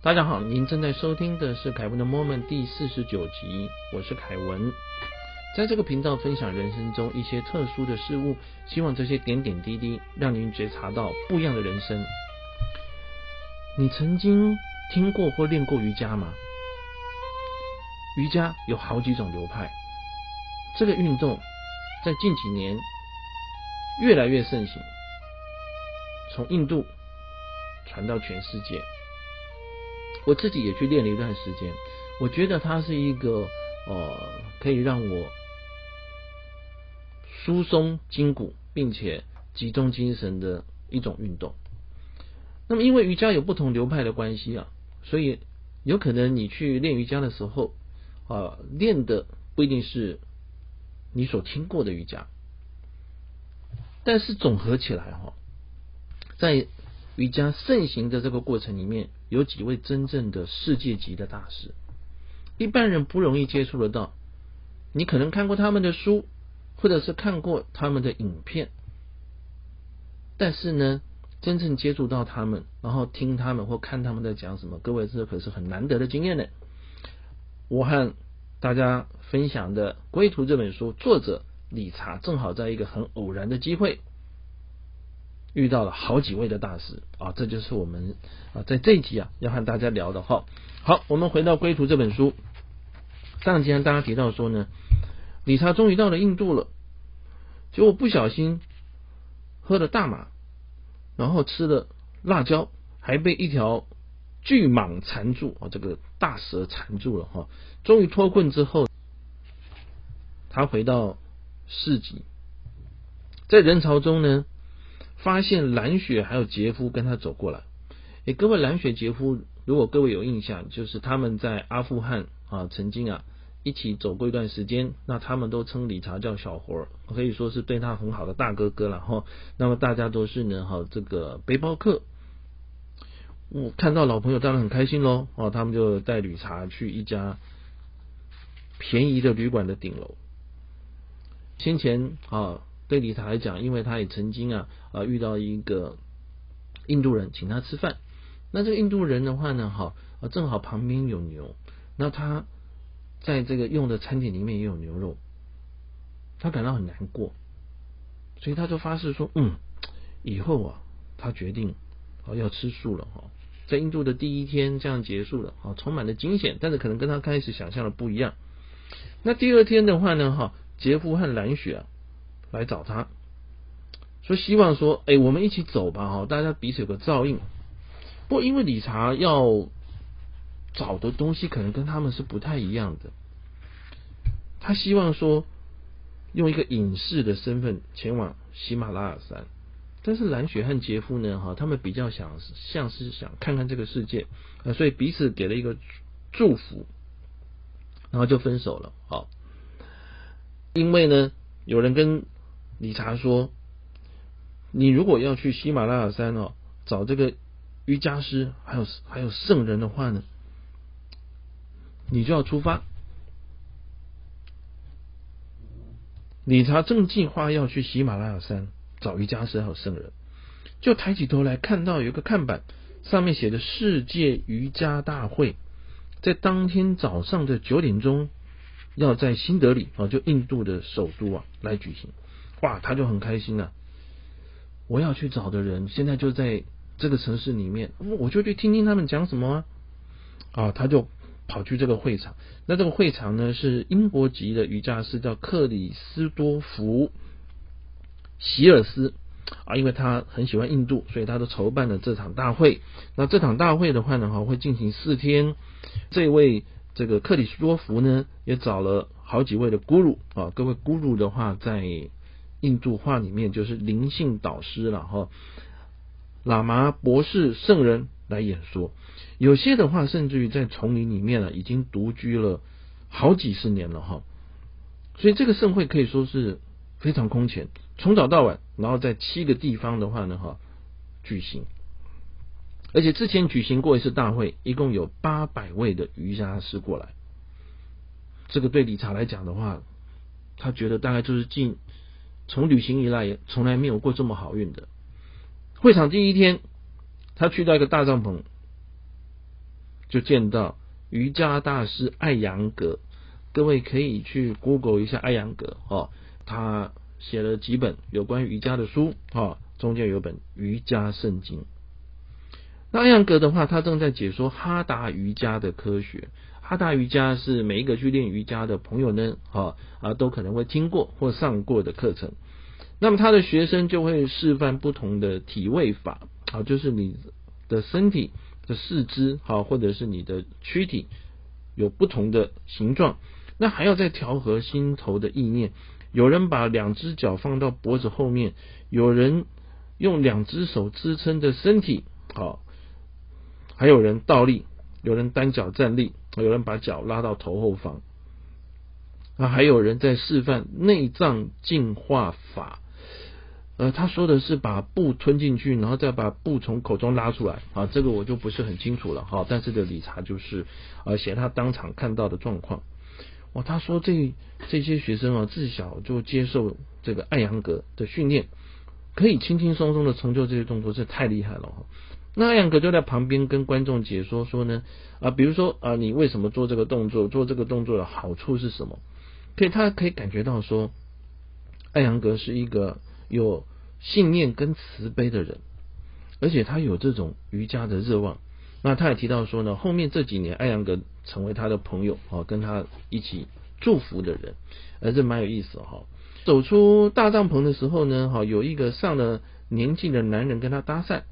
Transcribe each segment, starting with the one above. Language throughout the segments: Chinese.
大家好，您正在收听的是凯文的 Moment 第四十九集，我是凯文，在这个频道分享人生中一些特殊的事物，希望这些点点滴滴让您觉察到不一样的人生。你曾经听过或练过瑜伽吗？瑜伽有好几种流派，这个运动在近几年越来越盛行，从印度传到全世界。我自己也去练了一段时间，我觉得它是一个呃可以让我疏松筋骨并且集中精神的一种运动。那么因为瑜伽有不同流派的关系啊，所以有可能你去练瑜伽的时候啊，练的不一定是你所听过的瑜伽，但是总合起来哈，在瑜伽盛行的这个过程里面。有几位真正的世界级的大师，一般人不容易接触得到。你可能看过他们的书，或者是看过他们的影片，但是呢，真正接触到他们，然后听他们或看他们在讲什么，各位这可是很难得的经验呢。我和大家分享的《归途》这本书，作者理查正好在一个很偶然的机会。遇到了好几位的大师啊，这就是我们啊在这一集啊要和大家聊的哈。好，我们回到《归途》这本书，上集跟大家提到说呢，理查终于到了印度了，结果不小心喝了大麻，然后吃了辣椒，还被一条巨蟒缠住啊，这个大蛇缠住了哈。终于脱困之后，他回到市集，在人潮中呢。发现蓝雪还有杰夫跟他走过来，诶，各位蓝雪杰夫，如果各位有印象，就是他们在阿富汗啊曾经啊一起走过一段时间，那他们都称理查叫小活儿，可以说是对他很好的大哥哥了哈。那么大家都是呢哈这个背包客，我看到老朋友当然很开心喽哦，他们就带理查去一家便宜的旅馆的顶楼，先前啊。对理查来讲，因为他也曾经啊啊遇到一个印度人请他吃饭，那这个印度人的话呢，哈啊正好旁边有牛，那他在这个用的餐点里面也有牛肉，他感到很难过，所以他就发誓说，嗯，以后啊他决定啊要吃素了哈，在印度的第一天这样结束了，啊充满了惊险，但是可能跟他开始想象的不一样。那第二天的话呢，哈杰夫和蓝雪啊。来找他，说希望说，哎，我们一起走吧，哈，大家彼此有个照应。不过因为理查要找的东西可能跟他们是不太一样的，他希望说用一个隐士的身份前往喜马拉雅山，但是蓝雪和杰夫呢，哈，他们比较想像是想看看这个世界，啊，所以彼此给了一个祝福，然后就分手了，好，因为呢，有人跟理查说：“你如果要去喜马拉雅山哦，找这个瑜伽师，还有还有圣人的话呢，你就要出发。”理查正计划要去喜马拉雅山找瑜伽师还有圣人，就抬起头来看到有一个看板，上面写着“世界瑜伽大会”，在当天早上的九点钟，要在新德里啊，就印度的首都啊来举行。哇，他就很开心了。我要去找的人，现在就在这个城市里面，我就去听听他们讲什么啊。啊，他就跑去这个会场。那这个会场呢，是英国籍的瑜伽师，叫克里斯多福席尔斯啊，因为他很喜欢印度，所以他都筹办了这场大会。那这场大会的话呢，哈，会进行四天。这位这个克里斯多福呢，也找了好几位的 guru 啊，各位 guru 的话在。印度话里面就是灵性导师了哈，喇嘛、博士、圣人来演说，有些的话甚至于在丛林里面呢，已经独居了好几十年了哈，所以这个盛会可以说是非常空前，从早到晚，然后在七个地方的话呢哈举行，而且之前举行过一次大会，一共有八百位的瑜伽师过来，这个对理查来讲的话，他觉得大概就是近。从旅行以来，从来没有过这么好运的。会场第一天，他去到一个大帐篷，就见到瑜伽大师艾扬格。各位可以去 Google 一下艾扬格哦，他写了几本有关瑜伽的书哦，中间有本瑜伽圣经。那艾扬格的话，他正在解说哈达瑜伽的科学。哈达瑜伽是每一个去练瑜伽的朋友呢，啊啊都可能会听过或上过的课程。那么他的学生就会示范不同的体位法，啊，就是你的身体的四肢，好，或者是你的躯体有不同的形状。那还要再调和心头的意念。有人把两只脚放到脖子后面，有人用两只手支撑着身体，好，还有人倒立，有人单脚站立，有人把脚拉到头后方。那还有人在示范内脏净化法。呃，他说的是把布吞进去，然后再把布从口中拉出来啊，这个我就不是很清楚了哈。但是的理查就是呃写他当场看到的状况。哇，他说这这些学生啊，自小就接受这个艾扬格的训练，可以轻轻松松的成就这些动作，这太厉害了哈。那艾扬格就在旁边跟观众解说说呢啊，比如说啊，你为什么做这个动作？做这个动作的好处是什么？可以，他可以感觉到说，艾扬格是一个。有信念跟慈悲的人，而且他有这种瑜伽的热望。那他也提到说呢，后面这几年艾扬格成为他的朋友哦，跟他一起祝福的人，而这蛮有意思哈。走出大帐篷的时候呢，哈，有一个上了年纪的男人跟他搭讪，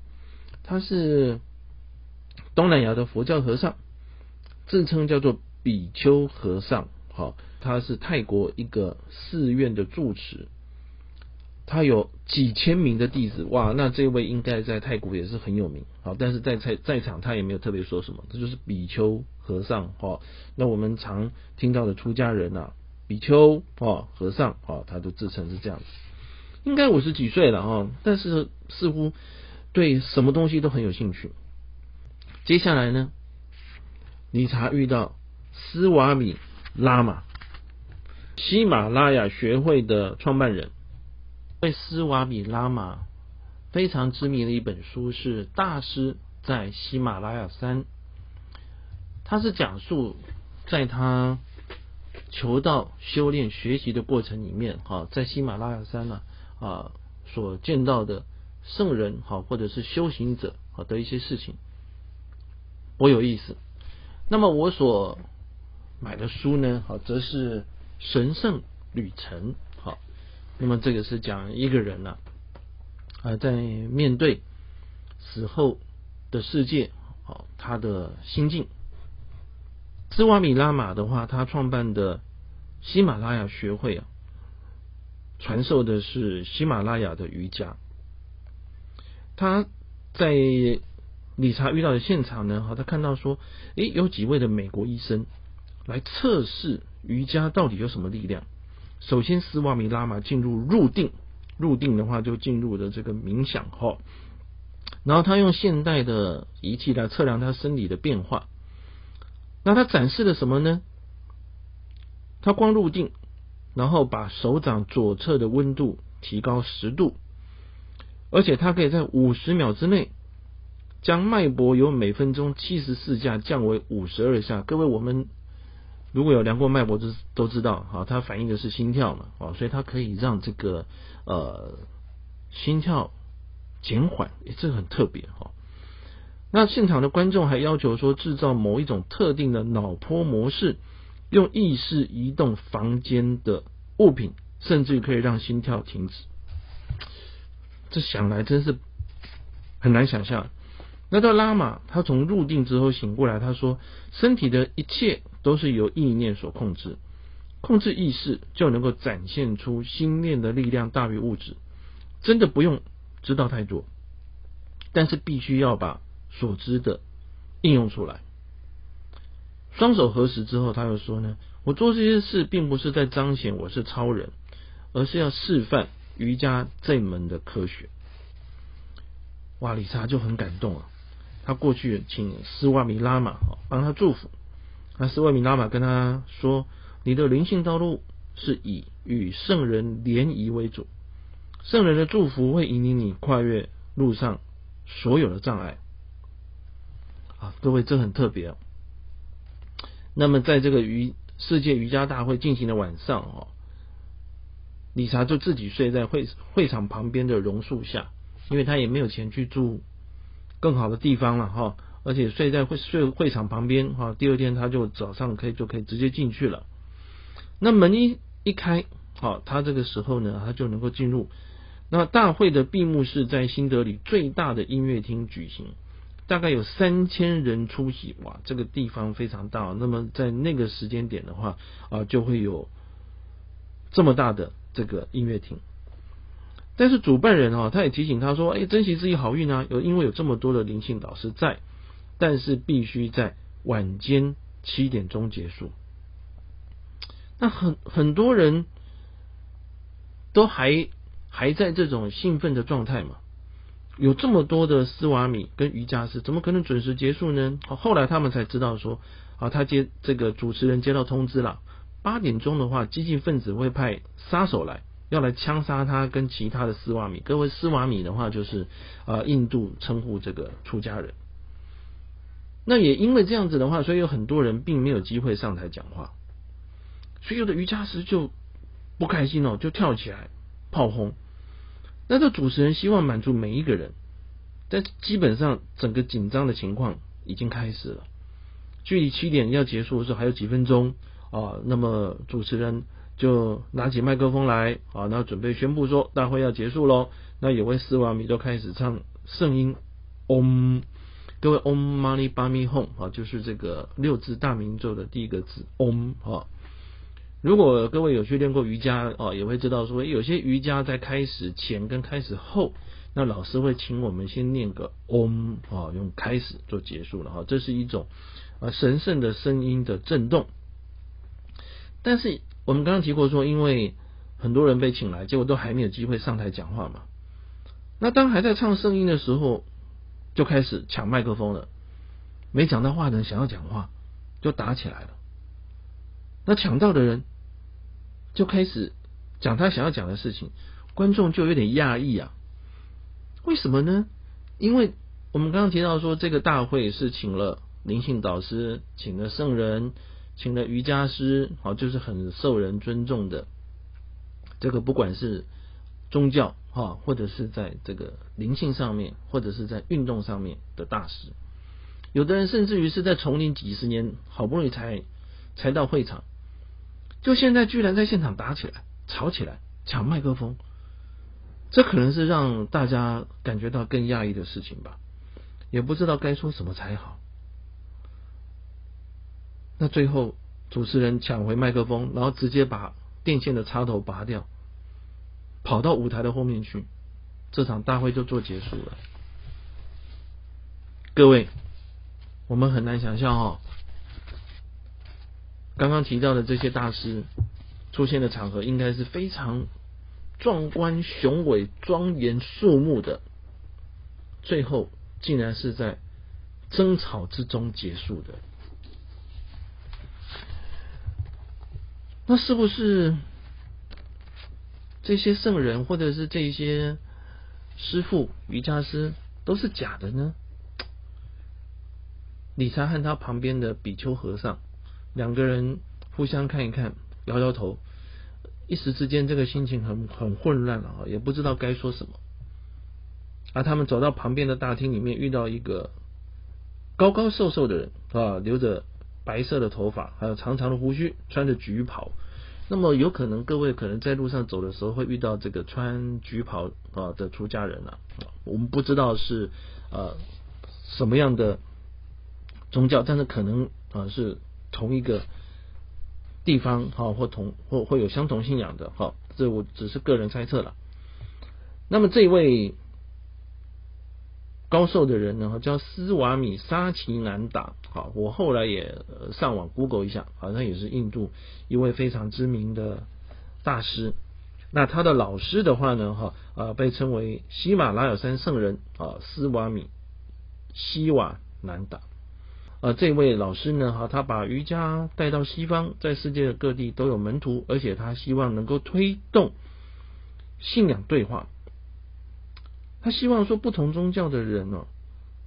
他是东南亚的佛教和尚，自称叫做比丘和尚，好，他是泰国一个寺院的住持。他有几千名的弟子，哇，那这位应该在泰国也是很有名，好，但是在在在场他也没有特别说什么，这就是比丘和尚，哈，那我们常听到的出家人啊，比丘，哦，和尚，哦，他都自称是这样子，应该五十几岁了，哈，但是似乎对什么东西都很有兴趣。接下来呢，理查遇到斯瓦米拉玛，喜马拉雅学会的创办人。为斯瓦米拉玛非常知名的一本书是《大师在喜马拉雅山》，他是讲述在他求道、修炼、学习的过程里面，哈，在喜马拉雅山呢啊所见到的圣人，好或者是修行者，好的一些事情，我有意思。那么我所买的书呢，好则是《神圣旅程》。好那么这个是讲一个人呢，啊，在面对死后的世界，好，他的心境。斯瓦米拉玛的话，他创办的喜马拉雅学会啊，传授的是喜马拉雅的瑜伽。他在理查遇到的现场呢，哈，他看到说，诶，有几位的美国医生来测试瑜伽到底有什么力量。首先，斯瓦米拉玛进入入定，入定的话就进入了这个冥想哈。然后他用现代的仪器来测量他生理的变化。那他展示了什么呢？他光入定，然后把手掌左侧的温度提高十度，而且它可以在五十秒之内将脉搏由每分钟七十四下降为五十二下。各位，我们。如果有量过脉搏，都都知道，哈，它反映的是心跳嘛，啊，所以它可以让这个呃心跳减缓，这个很特别哈。那现场的观众还要求说，制造某一种特定的脑波模式，用意识移动房间的物品，甚至可以让心跳停止。这想来真是很难想象。那到拉玛，他从入定之后醒过来，他说，身体的一切。都是由意念所控制，控制意识就能够展现出心念的力量大于物质。真的不用知道太多，但是必须要把所知的应用出来。双手合十之后，他又说呢：“我做这些事并不是在彰显我是超人，而是要示范瑜伽这门的科学。”哇，理查就很感动啊！他过去请斯瓦米拉玛帮他祝福。那斯瓦米拉玛跟他说：“你的灵性道路是以与圣人联谊为主，圣人的祝福会引领你跨越路上所有的障碍。”啊，各位，这很特别。那么在这个瑜世界瑜伽大会进行的晚上哦，理查就自己睡在会会场旁边的榕树下，因为他也没有钱去住更好的地方了哈，而且睡在会睡会场旁边哈，第二天他就早上可以就可以直接进去了。那门一一开，好，他这个时候呢，他就能够进入。那大会的闭幕式在新德里最大的音乐厅举行，大概有三千人出席，哇，这个地方非常大。那么在那个时间点的话，啊，就会有这么大的这个音乐厅。但是主办人啊，他也提醒他说：“哎，珍惜自己好运啊，有因为有这么多的灵性导师在，但是必须在晚间七点钟结束。”那很很多人都还还在这种兴奋的状态嘛？有这么多的斯瓦米跟瑜伽师，怎么可能准时结束呢？后来他们才知道说，啊，他接这个主持人接到通知了，八点钟的话，激进分子会派杀手来，要来枪杀他跟其他的斯瓦米。各位斯瓦米的话，就是啊，印度称呼这个出家人。那也因为这样子的话，所以有很多人并没有机会上台讲话。所以有的瑜伽师就不开心哦，就跳起来炮轰。那这主持人希望满足每一个人，但基本上整个紧张的情况已经开始了。距离七点要结束的时候还有几分钟啊，那么主持人就拿起麦克风来啊，那准备宣布说大会要结束喽。那有位斯瓦米就开始唱圣音嗡，各位嗡玛尼巴咪吽啊，就是这个六字大明咒的第一个字嗡啊。如果各位有去练过瑜伽哦，也会知道说，有些瑜伽在开始前跟开始后，那老师会请我们先念个嗡啊，用开始做结束了哈，这是一种啊神圣的声音的震动。但是我们刚刚提过说，因为很多人被请来，结果都还没有机会上台讲话嘛。那当还在唱声音的时候，就开始抢麦克风了，没讲到话的人想要讲话，就打起来了。那抢到的人。就开始讲他想要讲的事情，观众就有点讶异啊。为什么呢？因为我们刚刚提到说，这个大会是请了灵性导师，请了圣人，请了瑜伽师，好，就是很受人尊重的。这个不管是宗教哈，或者是在这个灵性上面，或者是在运动上面的大师，有的人甚至于是在丛林几十年，好不容易才才到会场。就现在居然在现场打起来、吵起来、抢麦克风，这可能是让大家感觉到更讶异的事情吧？也不知道该说什么才好。那最后主持人抢回麦克风，然后直接把电线的插头拔掉，跑到舞台的后面去，这场大会就做结束了。各位，我们很难想象哦。刚刚提到的这些大师出现的场合，应该是非常壮观、雄伟、庄严、肃穆的。最后竟然是在争吵之中结束的。那是不是这些圣人或者是这些师傅、瑜伽师都是假的呢？理查和他旁边的比丘和尚。两个人互相看一看，摇摇头，一时之间这个心情很很混乱啊，也不知道该说什么。而他们走到旁边的大厅里面，遇到一个高高瘦瘦的人啊，留着白色的头发，还有长长的胡须，穿着橘袍。那么有可能各位可能在路上走的时候会遇到这个穿橘袍啊的出家人啊，我们不知道是呃什么样的宗教，但是可能啊是。同一个地方，哈，或同或会有相同信仰的，哈，这我只是个人猜测了。那么这位高寿的人呢，叫斯瓦米沙奇南达，好，我后来也上网 Google 一下，好像也是印度一位非常知名的大师。那他的老师的话呢，哈，啊，被称为喜马拉雅山圣人啊，斯瓦米西瓦南达。呃，这位老师呢，哈，他把瑜伽带到西方，在世界各地都有门徒，而且他希望能够推动信仰对话。他希望说，不同宗教的人哦，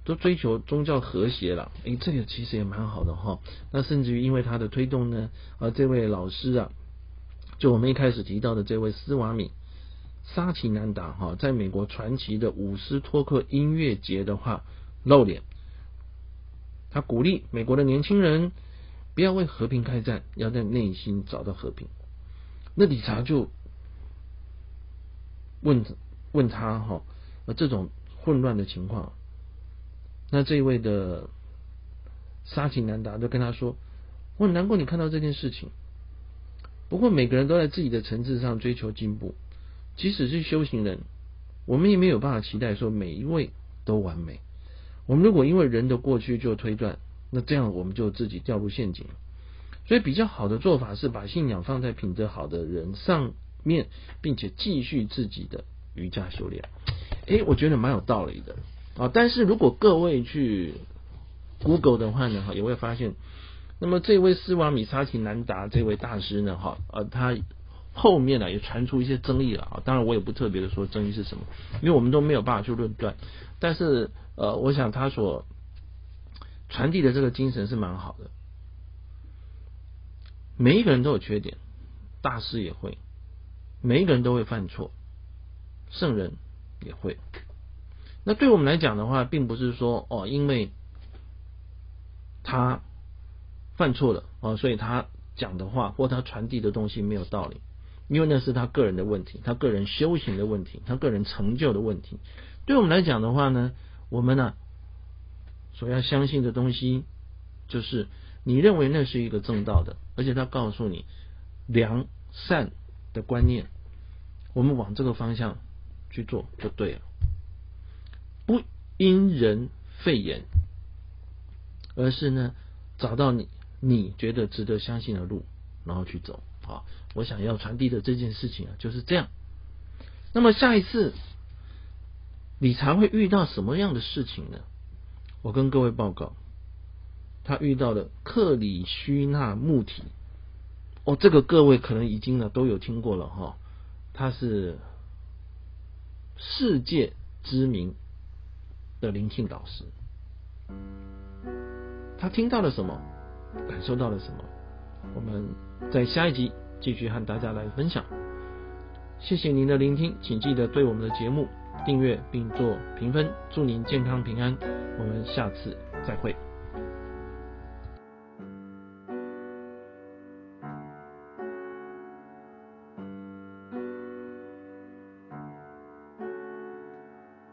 都追求宗教和谐了，诶，这个其实也蛮好的哈。那甚至于因为他的推动呢，而这位老师啊，就我们一开始提到的这位斯瓦米沙奇南达哈，在美国传奇的伍斯托克音乐节的话露脸，他鼓励美国的年轻人不要为和平开战，要在内心找到和平。那理查就问问他哈，这种混乱的情况。那这一位的沙奇南达就跟他说：“我很难过你看到这件事情。不过每个人都在自己的层次上追求进步，即使是修行人，我们也没有办法期待说每一位都完美。我们如果因为人的过去就推断，那这样我们就自己掉入陷阱。所以比较好的做法是把信仰放在品德好的人上面，并且继续自己的瑜伽修炼。诶，我觉得蛮有道理的。”啊！但是如果各位去 Google 的话呢，哈，也会发现，那么这位斯瓦米沙奇南达这位大师呢，哈，呃，他后面呢也传出一些争议了啊。当然，我也不特别的说争议是什么，因为我们都没有办法去论断。但是，呃，我想他所传递的这个精神是蛮好的。每一个人都有缺点，大师也会，每一个人都会犯错，圣人也会。那对我们来讲的话，并不是说哦，因为他犯错了哦，所以他讲的话或他传递的东西没有道理，因为那是他个人的问题，他个人修行的问题，他个人成就的问题。对我们来讲的话呢，我们呢所要相信的东西，就是你认为那是一个正道的，而且他告诉你良善的观念，我们往这个方向去做就对了。不因人废言，而是呢找到你你觉得值得相信的路，然后去走。好，我想要传递的这件事情啊，就是这样。那么下一次理查会遇到什么样的事情呢？我跟各位报告，他遇到了克里希那穆提。哦，这个各位可能已经呢都有听过了哈，他是世界知名。的灵性导师，他听到了什么？感受到了什么？我们在下一集继续和大家来分享。谢谢您的聆听，请记得对我们的节目订阅并做评分。祝您健康平安，我们下次再会。